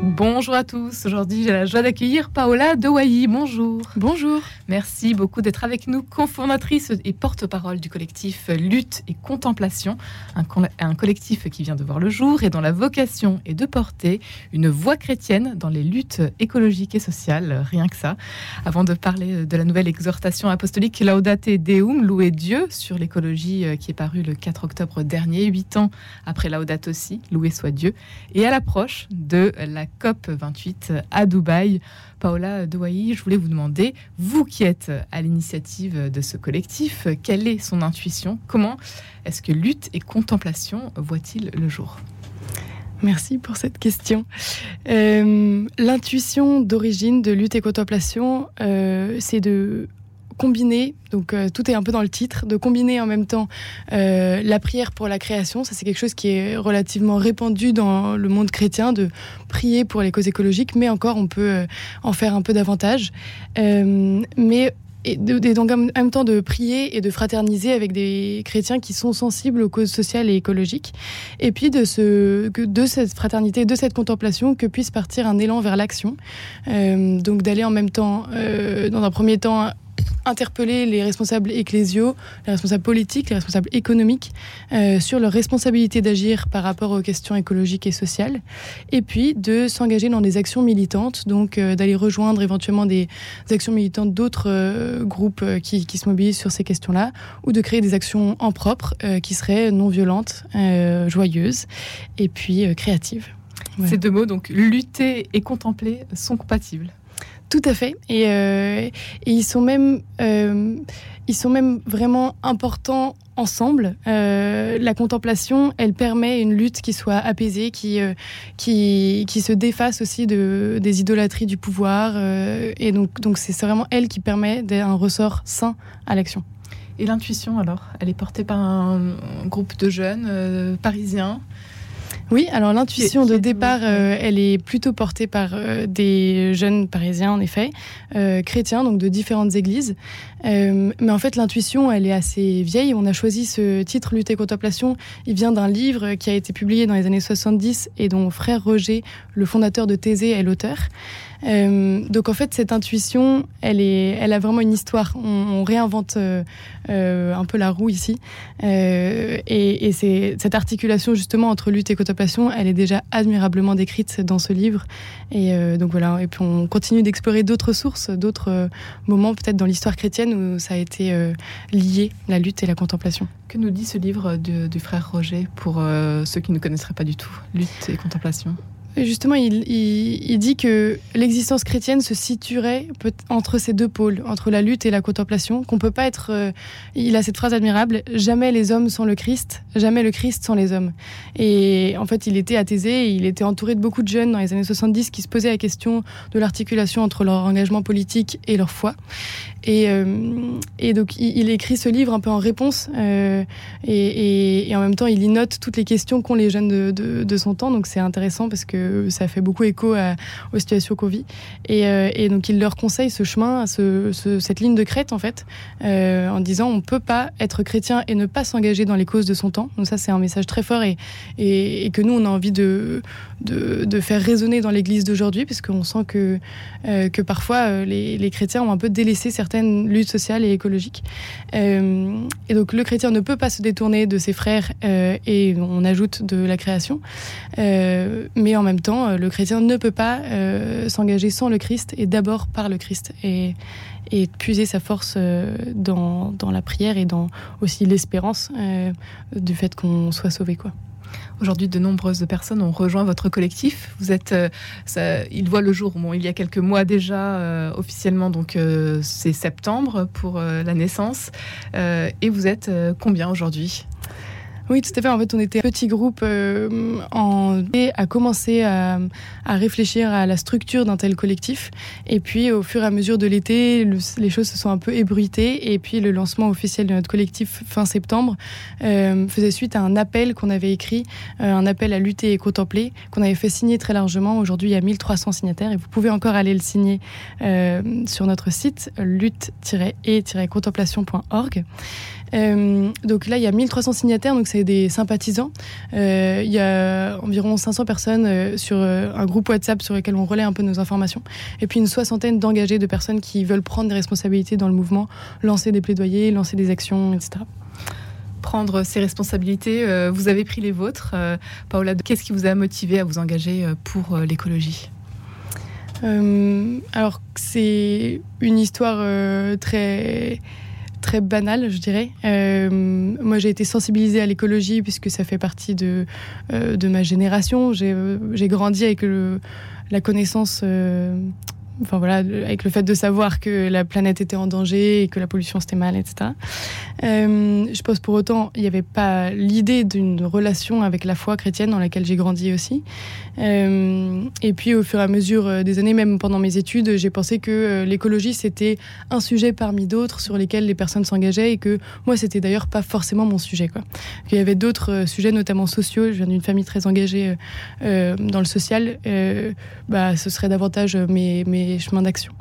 Bonjour à tous. Aujourd'hui, j'ai la joie d'accueillir Paola Dewayi. Bonjour. Bonjour. Merci beaucoup d'être avec nous, cofondatrice et porte-parole du collectif Lutte et Contemplation, un, collectif qui vient de voir le jour et dont la vocation est de porter une voix chrétienne dans les luttes écologiques et sociales, rien que ça. Avant de parler de la nouvelle exhortation apostolique Laudate Deum, louer Dieu sur l'écologie euh, qui est parue le 4 octobre dernier, huit ans après Laudate aussi, louer soit Dieu, et à l'approche de la COP 28 à Dubaï. Paola Douayi, je voulais vous demander, vous qui êtes à l'initiative de ce collectif, quelle est son intuition? Comment est-ce que lutte et contemplation voient-ils le jour? Merci pour cette question. Euh, l'intuition d'origine de lutte et contemplation, euh, c'est de combiner, donc euh, tout est un peu dans le titre, de combiner en même temps euh, la prière pour la création, ça c'est quelque chose qui est relativement répandu dans le monde chrétien, de prier pour les causes écologiques, mais encore on peut euh, en faire un peu davantage. mais et, donc en même temps de prier et de fraterniser avec des chrétiens qui sont sensibles aux causes sociales et écologiques. Et puis de, ce, de cette fraternité, de cette contemplation, que puisse partir un élan vers l'action. donc d'aller en même temps, dans un premier temps, interpeller les responsables ecclésiaux, les responsables politiques, les responsables économiques euh, sur leur responsabilité d'agir par rapport aux questions écologiques et sociales, et puis de s'engager dans des actions militantes, donc euh, d'aller rejoindre éventuellement des, actions militantes d'autres euh, groupes qui, se mobilisent sur ces questions-là, ou de créer des actions en propre qui seraient non violentes, joyeuses, et puis créatives. Ces deux mots, donc lutter et contempler, sont compatibles. Tout à fait. Et, euh, ils sont même, euh, ils sont même vraiment importants ensemble. Euh, la contemplation, elle permet une lutte qui soit apaisée, qui, qui, qui se défasse aussi de, des idolâtries du pouvoir. et donc, donc c'est vraiment elle qui permet un ressort sain à l'action. Et l'intuition, alors, elle est portée par un, groupe de jeunes parisiens? Oui, alors l'intuition de départ, euh, elle est plutôt portée par euh, des jeunes parisiens, en effet, euh, chrétiens, donc de différentes églises. mais en fait, l'intuition, elle est assez vieille. On a choisi ce titre, Lutte et Contemplation. Il vient d'un livre qui a été publié dans les années 70 et dont frère Roger, le fondateur de Thésée, est l'auteur. Euh, donc en fait, cette intuition, elle, a vraiment une histoire. On, réinvente euh, euh, un peu la roue ici. et, cette articulation justement entre lutte et contemplation, elle est déjà admirablement décrite dans ce livre. Et donc voilà. Et puis on continue d'explorer d'autres sources, d'autres moments peut-être dans l'histoire chrétienne où ça a été lié, la lutte et la contemplation. Que nous dit ce livre du frère Roger pour ceux qui ne connaisseraient pas du tout lutte et contemplation? Justement, il, dit que l'existence chrétienne se situerait entre ces deux pôles, entre la lutte et la contemplation, qu'on peut pas être. Euh, il a cette phrase admirable jamais les hommes sans le Christ, jamais le Christ sans les hommes. Et en fait, il était athésé, il était entouré de beaucoup de jeunes dans les années 70 qui se posaient la question de l'articulation entre leur engagement politique et leur foi. Et, euh, donc, il, écrit ce livre un peu en réponse, euh, et, en même temps, il y note toutes les questions qu'ont les jeunes de, de son temps. Donc, c'est intéressant parce que ça fait beaucoup écho aux situations qu'on vit. Euh, et, donc, il leur conseille ce chemin, cette ligne de crête, en fait, euh, en disant on ne peut pas être chrétien et ne pas s'engager dans les causes de son temps. Donc, ça, c'est un message très fort et, que nous, on a envie de, faire résonner dans l'Église d'aujourd'hui, puisqu'on sent que, euh, parfois, les, chrétiens ont un peu délaissé certaines luttes sociales et écologiques. et donc, le chrétien ne peut pas se détourner de ses frères et on ajoute de la création. mais en même temps, euh, le chrétien ne peut pas euh, s'engager sans le Christ et d'abord par le Christ et, puiser sa force euh, dans, dans, la prière et dans aussi l'espérance du fait qu'on soit sauvé. Quoi. Aujourd'hui, de nombreuses personnes ont rejoint votre collectif. Vous êtes, ça, il voit le jour, bon, il y a quelques mois déjà, officiellement, donc c'est septembre pour la naissance. et vous êtes combien aujourd'hui? Oui, tout à fait. En fait, on était un petit groupe euh, en... à commencer à, à, réfléchir à la structure d'un tel collectif. Et puis, au fur et à mesure de l'été, les choses se sont un peu ébruitées. Et puis, le lancement officiel de notre collectif fin septembre euh, faisait suite à un appel qu'on avait écrit, euh, un appel à lutter et contempler, qu'on avait fait signer très largement. Aujourd'hui, il y a 1300 signataires et vous pouvez encore aller le signer euh, sur notre site lutte-et-contemplation.org. Euh, donc là, il y a 1300 signataires, donc c'est des sympathisants. Euh, il y a environ 500 personnes euh, sur un groupe WhatsApp sur lequel on relaie un peu nos informations. Et puis une soixantaine d'engagés, de personnes qui veulent prendre des responsabilités dans le mouvement, lancer des plaidoyers, lancer des actions, etc prendre ces responsabilités. Vous avez pris les vôtres. Paola, qu'est-ce qui vous a motivé à vous engager pour l'écologie? Euh, Alors, c'est une histoire très très banal, je dirais. Euh, moi, j'ai été sensibilisée à l'écologie puisque ça fait partie de, euh, de ma génération. J'ai grandi avec le, la connaissance euh, enfin voilà, avec le fait de savoir que la planète était en danger et que la pollution c'était mal, etc. Euh, je pense pour autant, il n'y avait pas l'idée d'une relation avec la foi chrétienne dans laquelle j'ai grandi aussi. Euh, et puis au fur et à mesure euh, des années, même pendant mes études, j'ai pensé que l'écologie c'était un sujet parmi d'autres sur lesquels les personnes s'engageaient et que moi c'était d'ailleurs pas forcément mon sujet. Quoi. Il y avait d'autres sujets, notamment sociaux. Je viens d'une famille très engagée dans le social. bah, ce serait davantage mes, mes chemins d'action.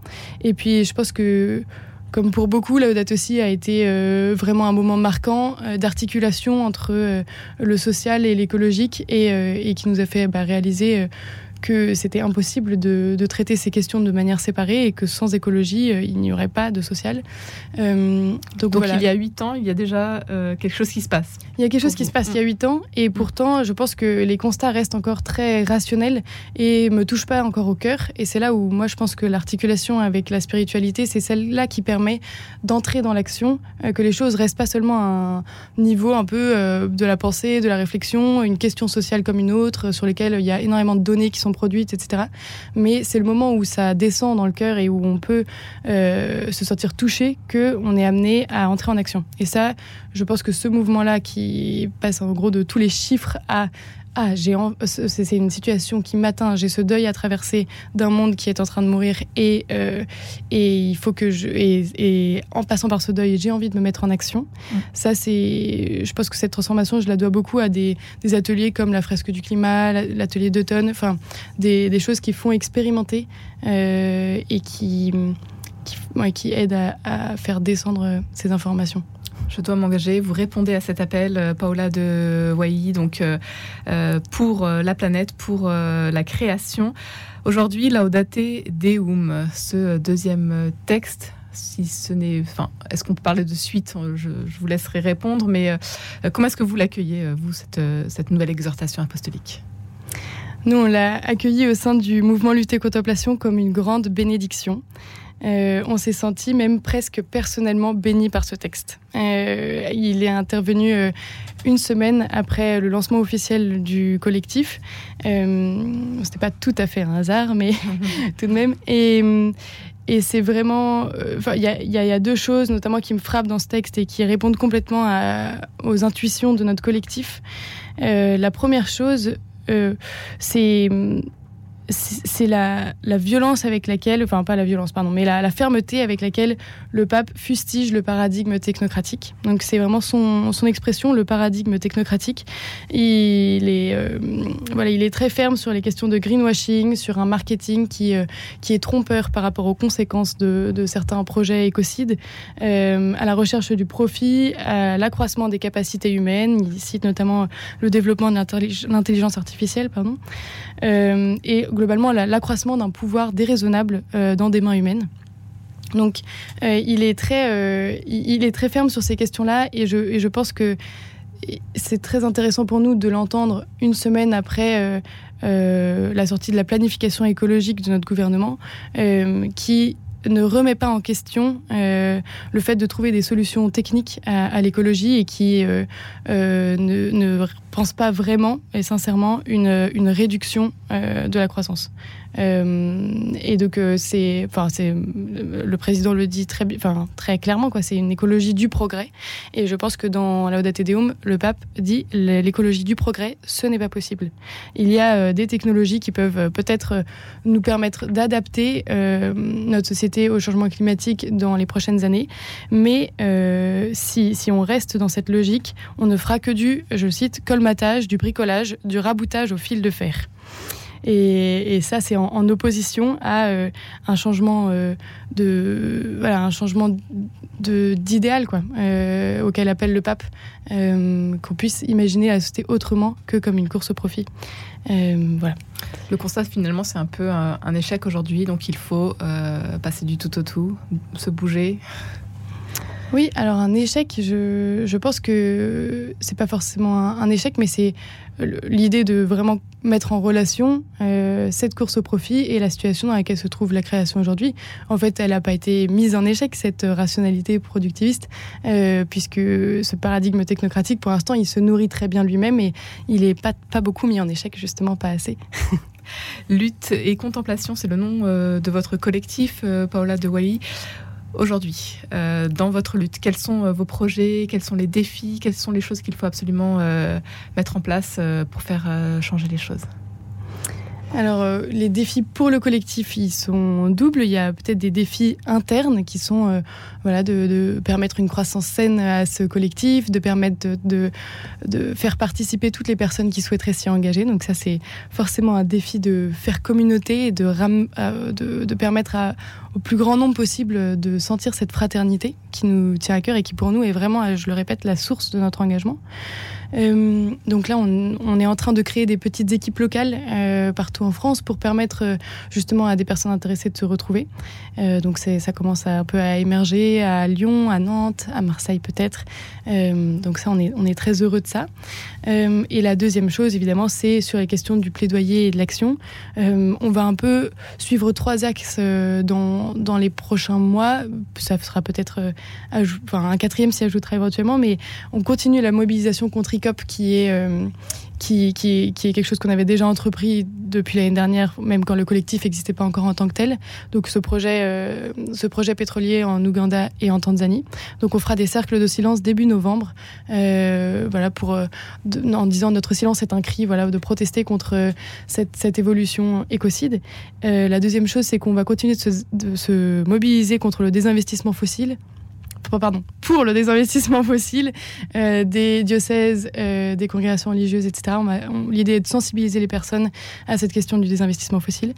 Et puis, je pense que comme pour beaucoup, Laudato aussi a été euh, vraiment un moment marquant euh, d'articulation entre euh, le social et l'écologique et, et, qui nous a fait bah, réaliser que c'était impossible de, de, traiter ces questions de manière séparée et que sans écologie, euh, il n'y aurait pas de social. Euh, donc, donc il y a huit ans, il y a déjà euh, quelque chose qui se passe. Il y a quelque chose qui se passe il y a huit ans et mm. pourtant, je pense que les constats restent encore très rationnels et me touchent pas encore au cœur. Et c'est là où moi, je pense que l'articulation avec la spiritualité, c'est celle-là qui permet d'entrer dans l'action, euh, que les choses restent pas seulement à un niveau un peu de la pensée, de la réflexion, une question sociale comme une autre, sur lesquelles il y a énormément de données qui sont produites, etc. Mais c'est le moment où ça descend dans le cœur et où on peut euh, se sentir touché qu'on est amené à entrer en action. Et ça, je pense que ce mouvement-là qui passe en gros de tous les chiffres à ah, j'ai c'est une situation qui m'atteint, j'ai ce deuil à traverser d'un monde qui est en train de mourir et, euh, et il faut que je. Et, en passant par ce deuil, j'ai envie de me mettre en action. Mm. Ça, c'est. Je pense que cette transformation, je la dois beaucoup à des, des ateliers comme la fresque du climat, l'atelier d'automne, enfin, des, des, choses qui font expérimenter euh, et qui, qui, ouais, qui aident à, à faire descendre ces informations je dois m'engager. Vous répondez à cet appel, euh, Paola de Waï, donc euh, euh, pour la planète, pour la création. Aujourd'hui, Laudate Deum, ce deuxième texte si ce n'est, enfin, est-ce qu'on peut parler de suite? Je, vous laisserai répondre, mais comment est-ce que vous l'accueillez, vous, cette, nouvelle exhortation apostolique? Nous, on l'a accueilli au sein du mouvement Lutter Contemplation comme une grande bénédiction. Euh, on s'est senti même presque personnellement béni par ce texte. Euh, il est intervenu euh, une semaine après le lancement officiel du collectif. C'était pas tout à fait un hasard, mais tout de même. Et, et c'est vraiment. Il y, y, y, a deux choses, notamment, qui me frappent dans ce texte et qui répondent complètement à, aux intuitions de notre collectif. La première chose, c'est c'est la, violence avec laquelle, enfin pas la violence, pardon, mais la, fermeté avec laquelle le pape fustige le paradigme technocratique. Donc c'est vraiment son, expression, le paradigme technocratique. Il est, euh, voilà, il est très ferme sur les questions de greenwashing, sur un marketing qui, euh, qui est trompeur par rapport aux conséquences de, certains projets écocides, euh, à la recherche du profit, à l'accroissement des capacités humaines. Il cite notamment le développement de l'intelligence artificielle, pardon, globalement l'accroissement d'un pouvoir déraisonnable euh, dans des mains humaines. Donc, euh, il, est très, euh, il est très ferme sur ces questions-là et je, je pense que c'est très intéressant pour nous de l'entendre une semaine après la sortie de la planification écologique de notre gouvernement, qui ne remet pas en question le fait de trouver des solutions techniques à, l'écologie et qui ne, pense pas vraiment et sincèrement une, une réduction de la croissance. Euh, et donc euh, c'est, enfin c'est, le président le dit très, enfin très clairement quoi. C'est une écologie du progrès. Et je pense que dans Laudate Deum, le pape dit l'écologie du progrès, ce n'est pas possible. Il y a euh, des technologies qui peuvent peut-être nous permettre d'adapter notre société au changement climatique dans les prochaines années, mais si, si on reste dans cette logique, on ne fera que du, je cite, du bricolage, du raboutage au fil de fer. Et, ça, c'est en, opposition à euh, un changement euh, de voilà, un changement d'idéal quoi, euh, auquel appelle le pape, qu'on puisse imaginer la société autrement que comme une course au profit. voilà. Le constat finalement, c'est un peu un échec aujourd'hui, donc il faut passer du tout au tout, se bouger. Oui, alors un échec, je, pense que c'est pas forcément un, échec, mais c'est l'idée de vraiment mettre en relation euh, cette course au profit et la situation dans laquelle se trouve la création aujourd'hui. En fait, elle n'a pas été mise en échec, cette rationalité productiviste, euh, puisque ce paradigme technocratique, pour l'instant, il se nourrit très bien lui-même et il n'est pas, pas beaucoup mis en échec, justement, pas assez. Lutte et contemplation, c'est le nom euh, de votre collectif, Paola de Wally aujourd'hui euh, dans votre lutte Quels sont euh, vos projets Quels sont les défis Quelles sont les choses qu'il faut absolument euh, mettre en place pour faire changer les choses? Alors, les défis pour le collectif, ils sont doubles. Il y a peut-être des défis internes qui sont voilà, de, permettre une croissance saine à ce collectif, de permettre de, faire participer toutes les personnes qui souhaiteraient s'y engager. Donc ça, c'est forcément un défi de faire communauté et de, de, permettre au plus grand nombre possible de sentir cette fraternité qui nous tient à cœur et qui pour nous est vraiment, je le répète, la source de notre engagement. Euh, donc là, on, est en train de créer des petites équipes locales euh, partout en France pour permettre euh, justement à des personnes intéressées de se retrouver. donc ça commence un peu à émerger à Lyon, à Nantes, à Marseille peut-être. donc ça, on est, on est très heureux de ça. et la deuxième chose, évidemment, c'est sur les questions du plaidoyer et de l'action. on va un peu suivre trois axes dans, dans les prochains mois. Ça sera peut-être enfin, un quatrième s'y ajoutera éventuellement, mais on continue la mobilisation contre qui est, euh, qui, qui, qui, est quelque chose qu'on avait déjà entrepris depuis l'année dernière, même quand le collectif n'existait pas encore en tant que tel. Donc ce projet, euh, ce projet pétrolier en Ouganda et en Tanzanie. Donc on fera des cercles de silence début novembre, euh, voilà pour en disant notre silence est un cri, voilà de protester contre cette, cette évolution écocide. la deuxième chose, c'est qu'on va continuer de se, de se mobiliser contre le désinvestissement fossile pardon, pour le désinvestissement fossile euh, des diocèses, euh, des congrégations religieuses, etc. L'idée est de sensibiliser les personnes à cette question du désinvestissement fossile.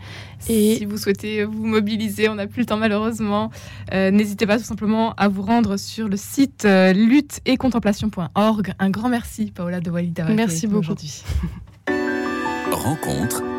Et si vous souhaitez vous mobiliser, on n'a plus le temps malheureusement, euh, n'hésitez pas tout simplement à vous rendre sur le site lutte et contemplation.org. Un grand merci, Paola de Walida. Merci beaucoup. Aujourd'hui. Rencontre